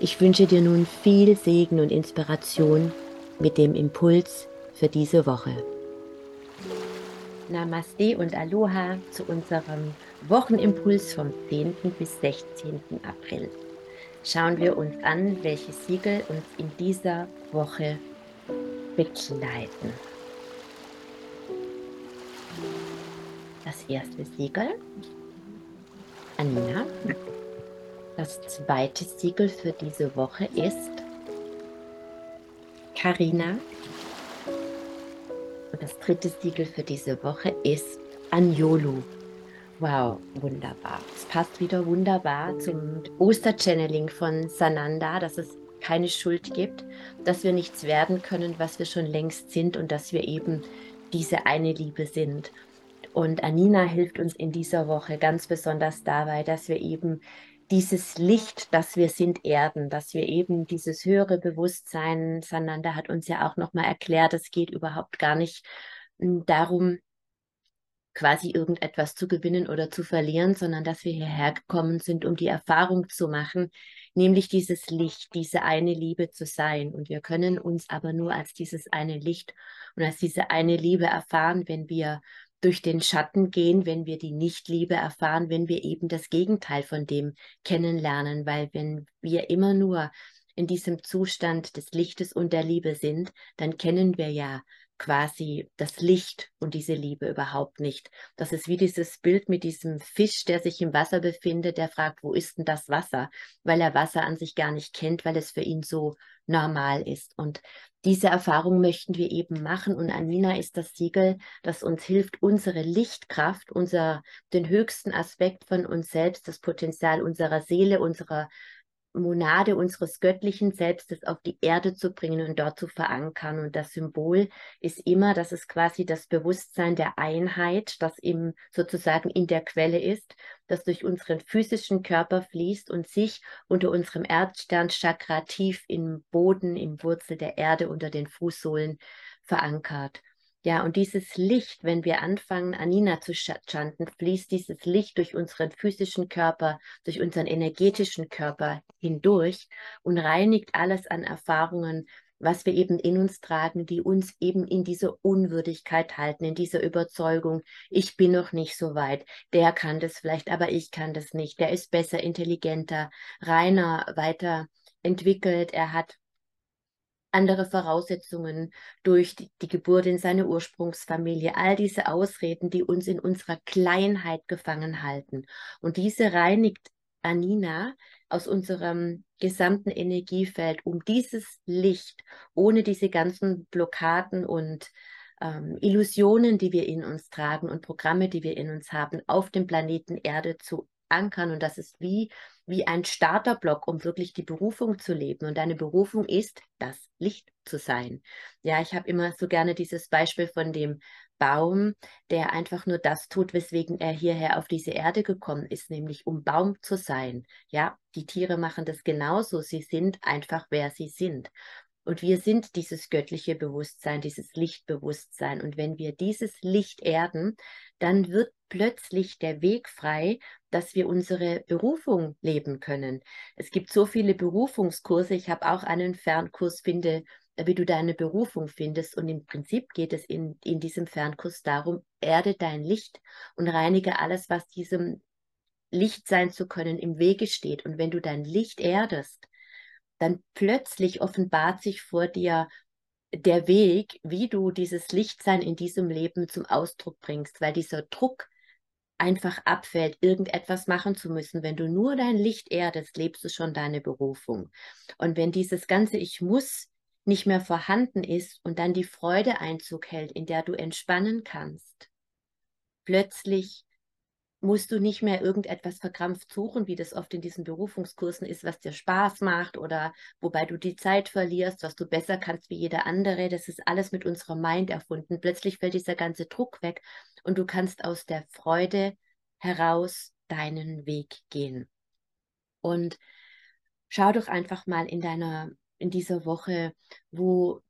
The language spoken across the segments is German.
Ich wünsche dir nun viel Segen und Inspiration mit dem Impuls für diese Woche. Namaste und Aloha zu unserem Wochenimpuls vom 10. bis 16. April. Schauen wir uns an, welche Siegel uns in dieser Woche begleiten. Das erste Siegel, Anina. Das zweite Siegel für diese Woche ist Karina. Und das dritte Siegel für diese Woche ist Anjolu. Wow, wunderbar. Es passt wieder wunderbar zum Osterchanneling von Sananda, dass es keine Schuld gibt, dass wir nichts werden können, was wir schon längst sind und dass wir eben diese eine Liebe sind. Und Anina hilft uns in dieser Woche ganz besonders dabei, dass wir eben dieses Licht, das wir sind, erden, dass wir eben dieses höhere Bewusstsein, Sananda hat uns ja auch nochmal erklärt, es geht überhaupt gar nicht hm, darum, quasi irgendetwas zu gewinnen oder zu verlieren, sondern dass wir hierher gekommen sind, um die Erfahrung zu machen, nämlich dieses Licht, diese eine Liebe zu sein. Und wir können uns aber nur als dieses eine Licht und als diese eine Liebe erfahren, wenn wir durch den Schatten gehen, wenn wir die Nichtliebe erfahren, wenn wir eben das Gegenteil von dem kennenlernen, weil wenn wir immer nur in diesem Zustand des Lichtes und der Liebe sind, dann kennen wir ja quasi das Licht und diese Liebe überhaupt nicht. Das ist wie dieses Bild mit diesem Fisch, der sich im Wasser befindet, der fragt, wo ist denn das Wasser? Weil er Wasser an sich gar nicht kennt, weil es für ihn so normal ist. Und diese Erfahrung möchten wir eben machen und Anina ist das Siegel, das uns hilft, unsere Lichtkraft, unser, den höchsten Aspekt von uns selbst, das Potenzial unserer Seele, unserer Monade unseres göttlichen Selbstes auf die Erde zu bringen und dort zu verankern. Und das Symbol ist immer, dass es quasi das Bewusstsein der Einheit, das im, sozusagen in der Quelle ist, das durch unseren physischen Körper fließt und sich unter unserem Erdsternchakra tief im Boden, im Wurzel der Erde unter den Fußsohlen verankert. Ja, und dieses Licht, wenn wir anfangen, Anina zu chanten, fließt dieses Licht durch unseren physischen Körper, durch unseren energetischen Körper hindurch und reinigt alles an Erfahrungen, was wir eben in uns tragen, die uns eben in dieser Unwürdigkeit halten, in dieser Überzeugung, ich bin noch nicht so weit, der kann das vielleicht, aber ich kann das nicht, der ist besser, intelligenter, reiner, weiter entwickelt, er hat andere Voraussetzungen durch die, die, Geburt in seine Ursprungsfamilie, all diese Ausreden, die uns in unserer Kleinheit gefangen halten. Und diese reinigt Anina aus unserem gesamten Energiefeld, um dieses Licht ohne diese ganzen Blockaden und ähm, Illusionen, die wir in uns tragen und Programme, die wir in uns haben, auf dem Planeten Erde zu ankern. Und das ist wie wie ein Starterblock, um wirklich die Berufung zu leben. Und deine Berufung ist, das Licht zu sein. Ja, ich habe immer so gerne dieses Beispiel von dem Baum, der einfach nur das tut, weswegen er hierher auf diese Erde gekommen ist, nämlich um Baum zu sein. Ja, die Tiere machen das genauso. Sie sind einfach, wer sie sind. Und wir sind dieses göttliche Bewusstsein, dieses Lichtbewusstsein. Und wenn wir dieses Licht erden, dann wird plötzlich der Weg frei, dass wir unsere Berufung leben können. Es gibt so viele Berufungskurse. Ich habe auch einen Fernkurs, finde, wie du deine Berufung findest. Und im Prinzip geht es in, in diesem Fernkurs darum, erde dein Licht und reinige alles, was diesem Licht sein zu können im Wege steht. Und wenn du dein Licht erdest, dann plötzlich offenbart sich vor dir der Weg, wie du dieses Lichtsein in diesem Leben zum Ausdruck bringst, weil dieser Druck einfach abfällt, irgendetwas machen zu müssen. Wenn du nur dein Licht erdest, lebst du schon deine Berufung. Und wenn dieses ganze Ich muss nicht mehr vorhanden ist und dann die Freude Einzug hält, in der du entspannen kannst, plötzlich musst du nicht mehr irgendetwas verkrampft suchen, wie das oft in diesen Berufungskursen ist, was dir Spaß macht oder wobei du die Zeit verlierst, was du besser kannst wie jeder andere. Das ist alles mit unserer Mind erfunden. Plötzlich fällt dieser ganze Druck weg und du kannst aus der Freude heraus deinen Weg gehen. Und schau doch einfach mal in deiner in dieser Woche, wo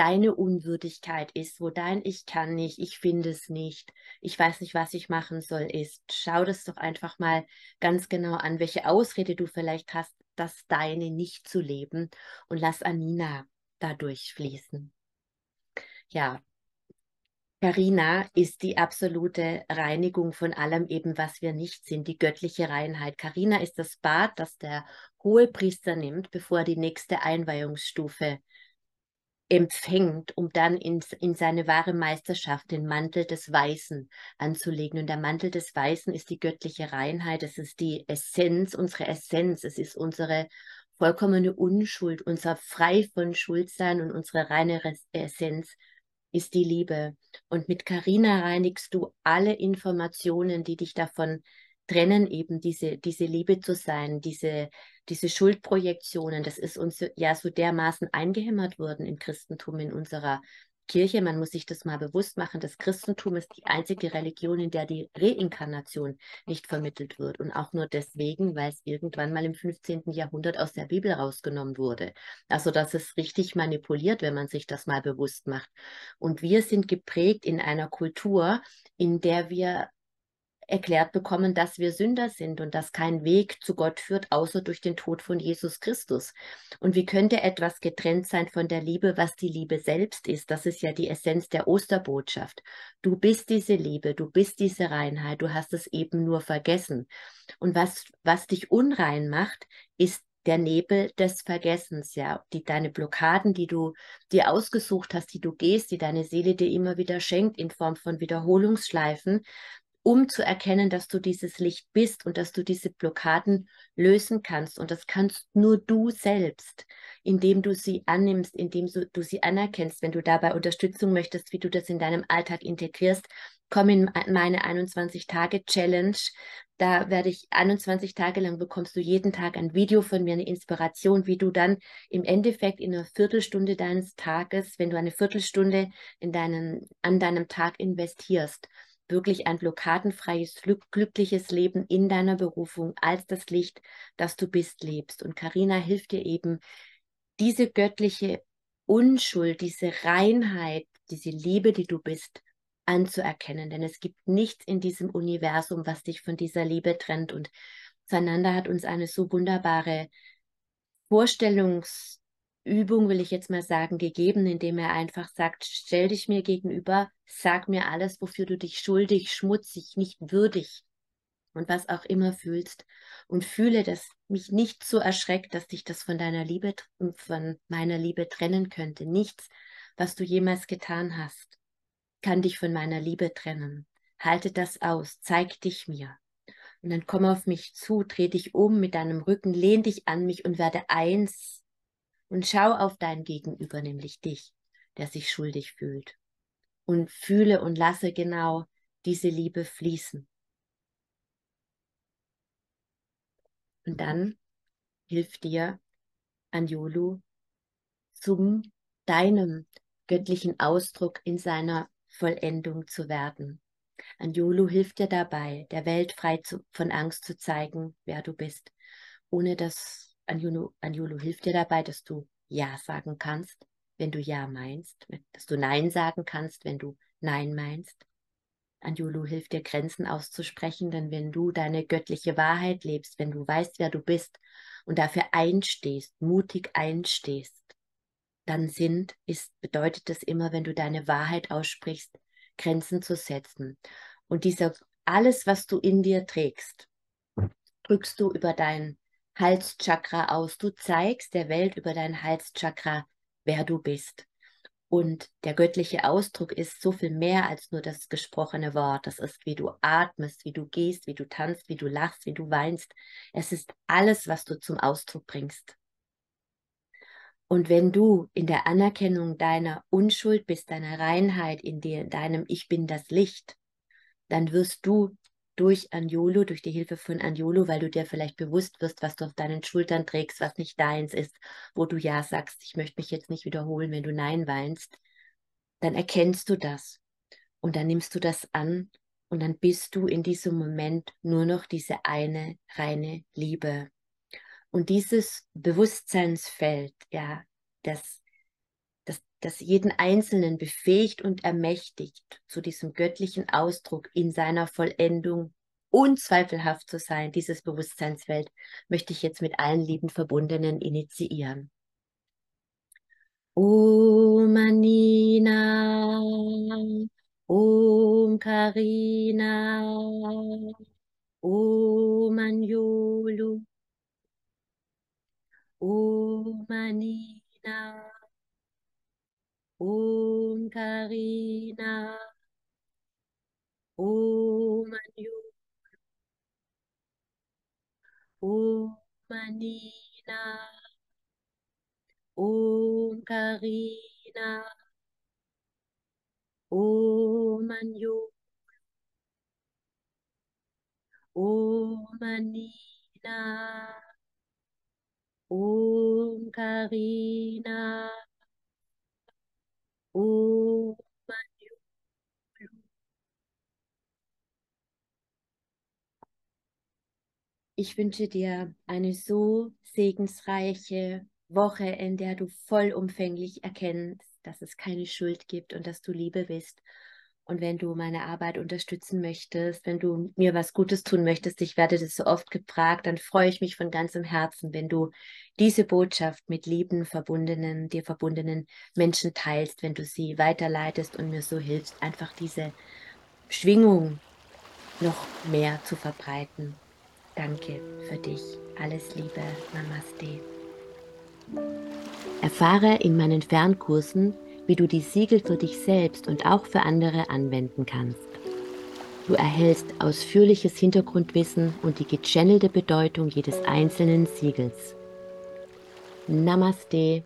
deine Unwürdigkeit ist, wo dein Ich kann nicht, ich finde es nicht, ich weiß nicht, was ich machen soll, ist. Schau das doch einfach mal ganz genau an, welche Ausrede du vielleicht hast, das deine nicht zu leben und lass Anina dadurch fließen. Ja, Karina ist die absolute Reinigung von allem eben, was wir nicht sind, die göttliche Reinheit. Karina ist das Bad, das der hohe Priester nimmt, bevor die nächste Einweihungsstufe empfängt, um dann in, in seine wahre Meisterschaft den Mantel des Weißen anzulegen. Und der Mantel des Weißen ist die göttliche Reinheit, es ist die Essenz, unsere Essenz, es ist unsere vollkommene Unschuld, unser frei von Schuldsein und unsere reine Essenz ist die Liebe. Und mit Karina reinigst du alle Informationen, die dich davon trennen, eben diese, diese Liebe zu sein, diese, diese Schuldprojektionen, das ist uns ja so dermaßen eingehämmert worden im Christentum, in unserer Kirche. Man muss sich das mal bewusst machen. Das Christentum ist die einzige Religion, in der die Reinkarnation nicht vermittelt wird. Und auch nur deswegen, weil es irgendwann mal im 15. Jahrhundert aus der Bibel rausgenommen wurde. Also das ist richtig manipuliert, wenn man sich das mal bewusst macht. Und wir sind geprägt in einer Kultur, in der wir erklärt bekommen, dass wir Sünder sind und dass kein Weg zu Gott führt, außer durch den Tod von Jesus Christus. Und wie könnte etwas getrennt sein von der Liebe, was die Liebe selbst ist? Das ist ja die Essenz der Osterbotschaft. Du bist diese Liebe, du bist diese Reinheit, du hast es eben nur vergessen. Und was, was dich unrein macht, ist der Nebel des Vergessens, ja, die deine Blockaden, die du dir ausgesucht hast, die du gehst, die deine Seele dir immer wieder schenkt in Form von Wiederholungsschleifen, um zu erkennen, dass du dieses Licht bist und dass du diese Blockaden lösen kannst. Und das kannst nur du selbst, indem du sie annimmst, indem du, sie anerkennst. Wenn du dabei Unterstützung möchtest, wie du das in deinem Alltag integrierst, komm in meine 21-Tage-Challenge. Da werde ich 21 Tage lang bekommst du jeden Tag ein Video von mir, eine Inspiration, wie du dann im Endeffekt in einer Viertelstunde deines Tages, wenn du eine Viertelstunde in deinen, an deinem Tag investierst, wirklich ein blockadenfreies, glückliches Leben in deiner Berufung als das Licht, das du bist, lebst. Und Karina hilft dir eben, diese göttliche Unschuld, diese Reinheit, diese Liebe, die du bist, anzuerkennen. Denn es gibt nichts in diesem Universum, was dich von dieser Liebe trennt. Und Sananda hat uns eine so wunderbare Vorstellungs- Übung, will ich jetzt mal sagen, gegeben, indem er einfach sagt, stell dich mir gegenüber, sag mir alles, wofür du dich schuldig, schmutzig, nicht würdig und was auch immer fühlst und fühle, dass mich nicht so erschreckt, dass dich das von deiner Liebe, von meiner Liebe trennen könnte. Nichts, was du jemals getan hast, kann dich von meiner Liebe trennen. Halte das aus, zeig dich mir. Und dann komm auf mich zu, dreh dich um mit deinem Rücken, lehn dich an mich und werde eins und schau auf dein Gegenüber, nämlich dich, der sich schuldig fühlt. Und fühle und lasse genau diese Liebe fließen. Und dann hilft dir Anjolu zum deinem göttlichen Ausdruck in seiner Vollendung zu werden. Anjolu hilft dir dabei, der Welt frei zu, von Angst zu zeigen, wer du bist, ohne dass Anjulu, Anjulu hilft dir dabei, dass du Ja sagen kannst, wenn du Ja meinst, dass du Nein sagen kannst, wenn du Nein meinst. Anjulu hilft dir, Grenzen auszusprechen, denn wenn du deine göttliche Wahrheit lebst, wenn du weißt, wer du bist und dafür einstehst, mutig einstehst, dann sind, ist, bedeutet das immer, wenn du deine Wahrheit aussprichst, Grenzen zu setzen. Und dieser, alles, was du in dir trägst, drückst du über dein Halschakra aus. Du zeigst der Welt über dein Halschakra, wer du bist. Und der göttliche Ausdruck ist so viel mehr als nur das gesprochene Wort. Das ist, wie du atmest, wie du gehst, wie du tanzt, wie du lachst, wie du weinst. Es ist alles, was du zum Ausdruck bringst. Und wenn du in der Anerkennung deiner Unschuld bist, deiner Reinheit, in, dir, in deinem Ich bin das Licht, dann wirst du durch Anjolo, durch die Hilfe von Anjolo, weil du dir vielleicht bewusst wirst, was du auf deinen Schultern trägst, was nicht deins ist, wo du Ja sagst, ich möchte mich jetzt nicht wiederholen, wenn du Nein weinst, dann erkennst du das und dann nimmst du das an und dann bist du in diesem Moment nur noch diese eine reine Liebe. Und dieses Bewusstseinsfeld, ja, das, das, das jeden Einzelnen befähigt und ermächtigt, zu diesem göttlichen Ausdruck in seiner Vollendung unzweifelhaft zu sein, dieses Bewusstseinsfeld, möchte ich jetzt mit allen lieben Verbundenen initiieren. Om Anina, Om Karina, Om Anjulu, Om Anina, Om Karina, Om Anjulu, Om Anina, Om Karina, Om Anjulu, Om Anina, Om Karina, Om Ich wünsche dir eine so segensreiche Woche, in der du vollumfänglich erkennst, dass es keine Schuld gibt und dass du Liebe bist und wenn du meine Arbeit unterstützen möchtest, wenn du mir was Gutes tun möchtest, ich werde das so oft gefragt, dann freue ich mich von ganzem Herzen, wenn du diese Botschaft mit lieben, verbundenen, dir verbundenen Menschen teilst, wenn du sie weiterleitest und mir so hilfst, einfach diese Schwingung noch mehr zu verbreiten. Danke für dich. Alles Liebe. Namaste. Erfahre in meinen Fernkursen, wie du die Siegel für dich selbst und auch für andere anwenden kannst. Du erhältst ausführliches Hintergrundwissen und die gechannelte Bedeutung jedes einzelnen Siegels. Namaste